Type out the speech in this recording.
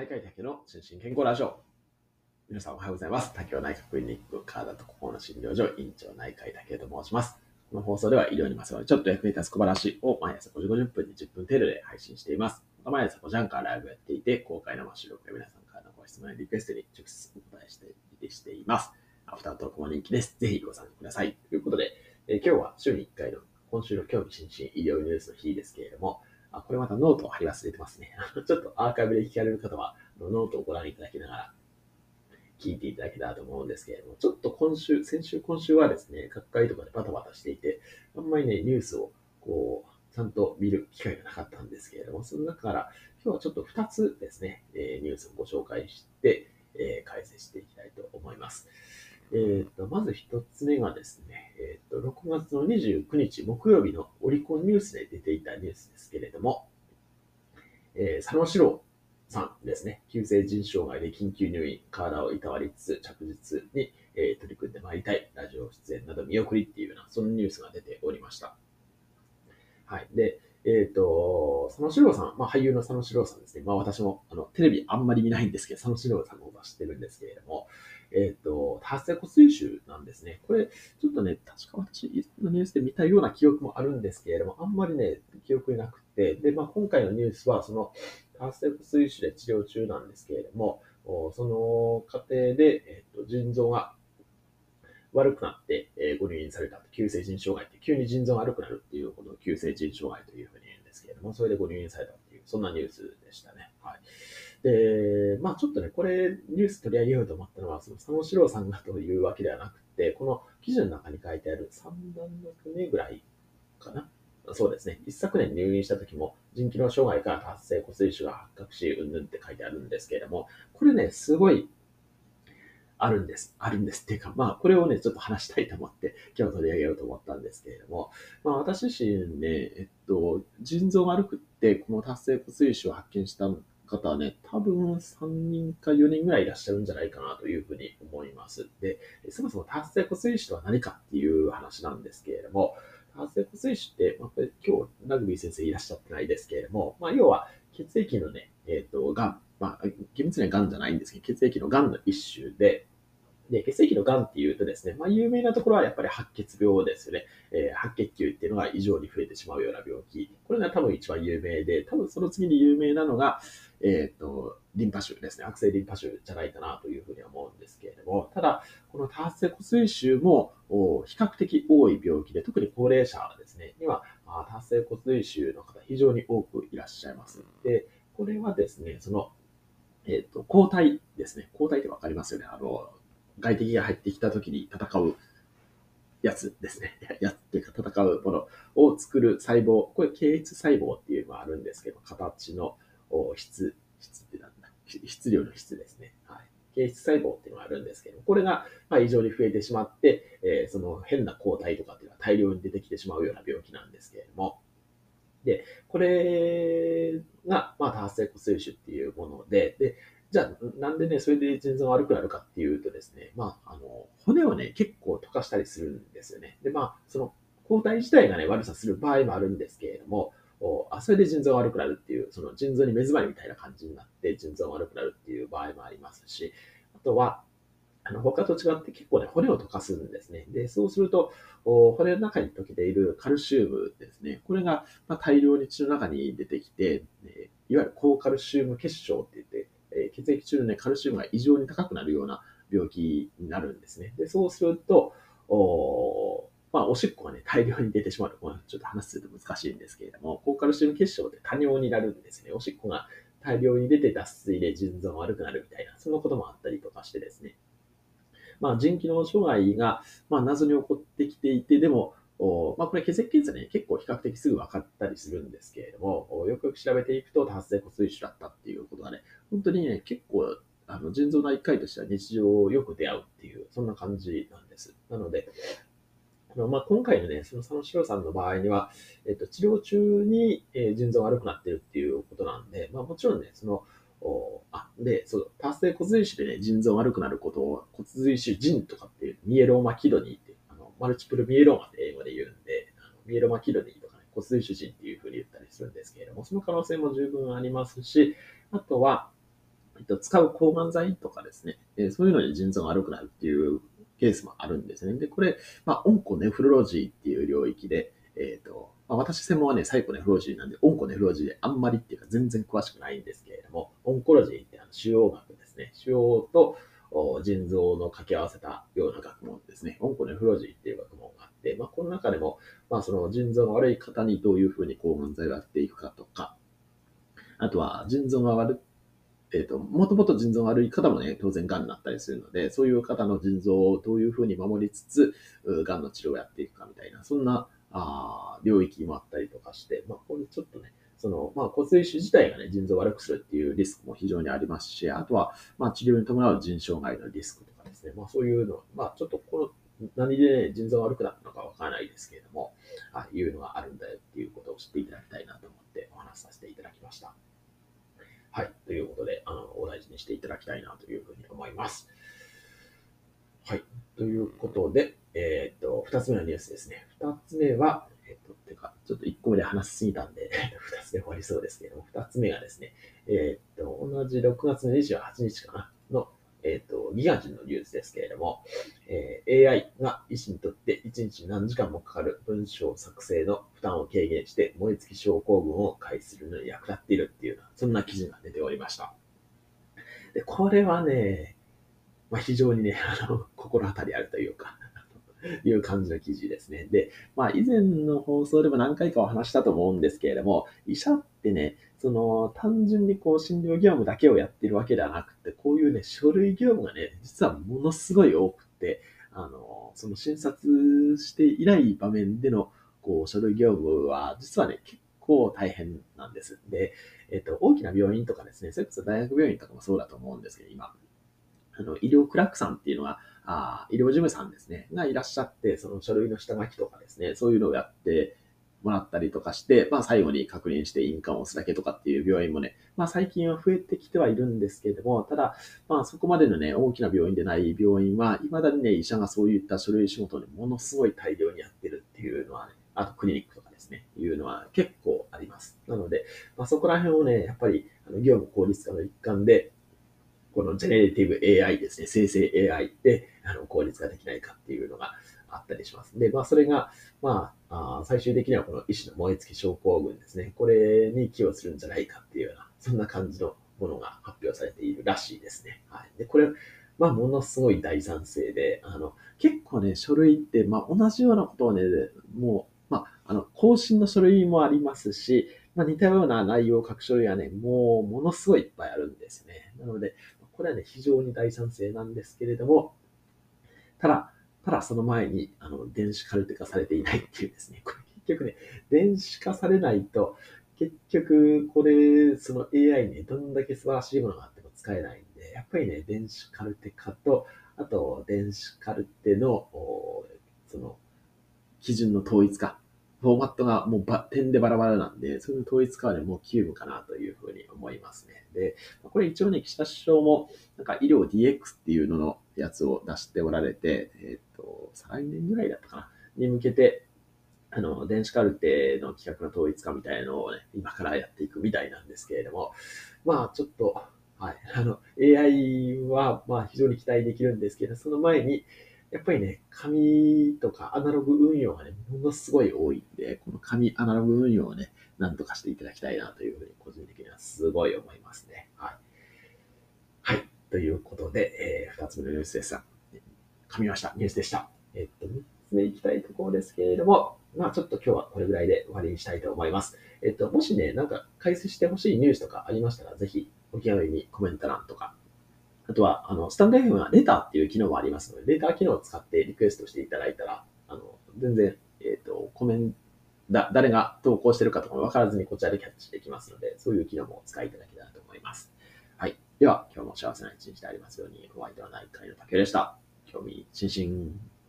内科医竹の心身健康ラジオ。皆さんおはようございます。竹尾内科クリニック体と心の診療所院長内科医竹と申します。この放送では医療にまつわるちょっと役に立つ小話を毎朝5時50分に10分程度で配信しています。また毎朝5時半からライブやっていて、公開生収録や皆さんからのご質問やリクエストに直接お答えしてしています。アフタートークも人気です。ぜひご参加ください。ということで、え今日は週に1回の今週の興味津々医療ニュースの日ですけれども、あこれまたノートを貼り忘れてますね。ちょっとアーカイブで聞かれる方は、ノートをご覧いただきながら、聞いていただけたらと思うんですけれども、ちょっと今週、先週、今週はですね、学会とかでバタバタしていて、あんまりね、ニュースをこう、ちゃんと見る機会がなかったんですけれども、その中から今日はちょっと2つですね、えニュースをご紹介して、え解説していきたいと思います。えーとまず1つ目がですね、えーと、6月の29日木曜日のオリコンニュースで出ていたニュースですけれども、えー佐野史郎さんですね、急性腎障害で緊急入院、体をいたわりつつ着実に、えー取り組んでまいりたい、ラジオ出演など見送りっていうような、そのニュースが出ておりました。はい。で、えっ、と、佐野史郎さん、まあ俳優の佐野史郎さんですね。まあ私もあのテレビあんまり見ないんですけど、佐野史郎さんのことは知ってるんですけれども、えっ、と、多発性骨髄腫なんですね。これ、ちょっとね、確か私、のニュースで見たような記憶もあるんですけれども、あんまりね、記憶になくて、で、まあ今回のニュースは、その、多発性骨髄腫で治療中なんですけれども、その過程で、えっ、と、腎臓が悪くなって、えーご入院された急性腎障害って、急に腎臓が悪くなるっていうことを急性腎障害というふうに言うんですけれども、それでご入院されたっていう、そんなニュースでしたね。はい。で、まあちょっとね、これ、ニュース取り上げようと思ったのは、その佐野史郎さんがというわけではなくて、この記事の中に書いてある3段目ぐらいかな。そうですね。一昨年入院した時も、腎機能障害から達成骨髄腫が発覚し、うんぬんって書いてあるんですけれども、これね、すごいあるんです。あるんですっていうか、まあ、これをね、ちょっと話したいと思って、今日取り上げようと思ったんですけれども、まあ、私自身ね、えっと、腎臓悪くって、この達成骨髄腫を発見した方はね、多分3人か4人ぐらいいらっしゃるんじゃないかなというふうに思います。で、そもそも達成骨髄腫とは何かっていう話なんですけれども、達成骨髄腫って、まあ、これ今日ラグビー先生いらっしゃってないですけれども、まあ、要は血液のね、えっ、と、がん、まあ、厳密にはがんじゃないんですけど、血液のがんの一種で、で、血液のがんっていうとですね、まあ、有名なところはやっぱり白血病ですよね。えー白血球っていうのが異常に増えてしまうような病気。これが多分一番有名で、多分その次に有名なのが、えっ、と、リンパ腫ですね。悪性リンパ腫じゃないかなというふうに思うんですけれども、ただ、この多発性骨髄腫も比較的多い病気で、特に高齢者ですね、には、あ多発性骨髄腫の方非常に多くいらっしゃいます。で、これはですね、その、えっ、と、抗体ですね。抗体ってわかりますよね。あの、外敵が入ってきた時に戦うやつですね。やつっていうか戦うものを作る細胞。これ、形質細胞っていうのがあるんですけど、形の質、質ってなんだ質量の質ですね。はい。形質細胞っていうのがあるんですけど、これがま異常に増えてしまって、えーその変な抗体とかっていうのは大量に出てきてしまうような病気なんですけれども、で、これが、まあ、多発性骨髄腫っていうもので、で、じゃあ、なんでね、それで腎臓が悪くなるかっていうとですね、まあ、あの、骨をね、結構溶かしたりするんですよね。で、まあ、その抗体自体がね、悪さする場合もあるんですけれども、おあそれで腎臓が悪くなるっていう、その腎臓に目詰まりみたいな感じになって、腎臓が悪くなるっていう場合もありますし、あとは、あの他と違って結構ね、骨を溶かすんですね。で、そうすると、骨の中に溶けているカルシウムですね。これが、ま、大量に血の中に出てきて、えいわゆる高カルシウム結晶って言っ血液中の、ね、カルシウムが異常に高くなるような病気になるんですね。で、そうすると、おまあ、おしっこがね、大量に出てしまうと、まあちょっと話すると難しいんですけれども、高カルシウム結晶って多尿になるんですね。おしっこが大量に出て脱水で腎臓が悪くなるみたいな、そんなこともあったりとかしてですね。まあ、腎機能障害が、まあ、謎に起こってきていて、でも、まあ、これ血液検査ね、結構比較的すぐ分かったりするんですけれども、よくよく調べていくと多発性骨髄腫だったっていうことがね、本当にね、結構、あの腎臓内科医としては日常よく出会うっていう、そんな感じなんです。なので、あのまあ、今回のね、その佐野史郎さんの場合には、えっと、治療中に、えー腎臓が悪くなってるっていうことなんで、まあ、もちろんね、その、おあ、で、そう、多発性骨髄腫でね、腎臓悪くなることを骨髄腫腎とかっていう、ミエローマキドニーって、マルチプルミエローマって英語で言うんで、あのミエローマキドニーとかね、骨髄腫腎っていうふうに言ったりするんですけれども、その可能性も十分ありますし、あとは、えっと、使う抗がん剤とかですね、えそういうので腎臓が悪くなるっていうケースもあるんですね。で、これ、まあ、オンコネフロロジーっていう領域で、えっ、と、まあ、私専門はね、サイコネフロジーなんで、オンコネフロジーであんまりっていうか全然詳しくないんですけれども、オンコロジーってあの腫瘍学ですね。腫瘍と腎臓の掛け合わせたような学問ですね。オンコネフロジーっていう学問があって、まあ、この中でも、まあ、その腎臓が悪い方にどういうふうに抗がん剤をやっていくかとか、あとは腎臓が悪えっ、と、もともと腎臓が悪い方もね、当然癌になったりするので、そういう方の腎臓をどういうふうに守りつつ、癌の治療をやっていくかみたいな、そんな、あ領域もあったりとかして、まあ、これちょっとね、その、まあ、骨髄腫自体がね、腎臓を悪くするっていうリスクも非常にありますし、あとは、まあ、治療に伴う腎障害のリスクとかですね、まあ、そういうの、まあ、ちょっとこの、何で、ね、腎臓が悪くなったのかわからないですけれども、あいうのがあるんだよっていうことを知っていただきたいなと思ってお話しさせていただきました。はい。ということで、あの、お大事にしていただきたいなというふうに思います。はい。ということで、えーっと、二つ目のニュースですね。二つ目は、えっと、てか、ちょっと一個目で話しすぎたんで、二つ目終わりそうですけども、二つ目がですね、えっと、同じ6月の28日かな、の、えっと、ギガ人のニュースですけれども、えー AI が医師にとって1日何時間もかかる文章作成の負担を軽減して燃え尽き症候群を回避するのに役立っているっていう、そんな記事が出ておりました。で、これはね、まあ、非常にね、あの、心当たりあるというか、いう感じの記事ですね。で、まあ、以前の放送でも何回かお話したと思うんですけれども、医者ってね、その、単純にこう、診療業務だけをやってるわけではなくて、こういうね、書類業務がね、実はものすごい多くて、あの、その診察していない場面での、こう、書類業務は、実はね、結構大変なんです。で、えっと、大きな病院とかですね、それこそ大学病院とかもそうだと思うんですけど、今、あの、医療クラックさんっていうのが、あー医療事務さんですね、がいらっしゃって、その書類の下書きとかですね、そういうのをやってもらったりとかして、まあ最後に確認して印鑑を押すだけとかっていう病院もね、まあ最近は増えてきてはいるんですけれども、ただ、まあそこまでのね、大きな病院でない病院は、未だにね、医者がそういった書類仕事をね、ものすごい大量にやってるっていうのはね、あとクリニックとかですね、いうのは結構あります。なので、まあそこら辺をね、やっぱりあの業務効率化の一環で、このジェネレティブ AI ですね、生成 AI であの効率化できないかっていうのがあったりします。で、まあそれが、まあ、あ最終的にはこの医師の燃え尽き症候群ですね、これに寄与するんじゃないかっていうような、そんな感じのものが発表されているらしいですね。はい。で、これ、まあ、ものすごい大賛成で、あの、結構ね、書類って、まあ、同じようなことをね、もう、まあ、あの、更新の書類もありますし、まあ、似たような内容を書く書類はね、もう、ものすごいいっぱいあるんですね。なので、これはね、非常に大賛成なんですけれども、ただ、ただその前に、あの、電子カルテ化されていないっていうですね、これ結局ね、電子化されないと、結局、これ、その AI ね、どんだけ素晴らしいものがあっても使えないんで、やっぱりね、電子カルテ化と、あと、電子カルテの、その、基準の統一化。フォーマットがもうば点でバラバラなんで、それの統一化はね、もう急務かなというふうに思いますね。で、これ一応ね、岸田首相も、なんか医療 DX っていうののやつを出しておられて、えっ、と、再来年ぐらいだったかな、に向けて、あの、電子カルテの企画の統一化みたいのをね、今からやっていくみたいなんですけれども、まあちょっと、はい、あの、AI は、まあ非常に期待できるんですけど、その前に、やっぱりね、紙とかアナログ運用がね、ものすごい多いんで、この紙アナログ運用をね、なんとかしていただきたいなというふうに、個人的にはすごい思いますね。はい。はい。ということで、えー、二つ目のニュースですが、噛みました。ニュースでした。えっと、三つ目いきたいところですけれども、まあちょっと今日はこれぐらいで終わりにしたいと思います。えっと、もしね、なんか解説してほしいニュースとかありましたら、ぜひお気軽にコメント欄とか、あとは、あの、スタンド FM はレターっていう機能もありますので、レター機能を使ってリクエストしていただいたら、あの、全然、えっ、と、コメント、誰が投稿してるかとかも分からずにこちらでキャッチできますので、そういう機能もお使いいただけたらと思います。はい。では、今日も幸せな一日でありますように、お相手は内科医の竹でした。興味津々。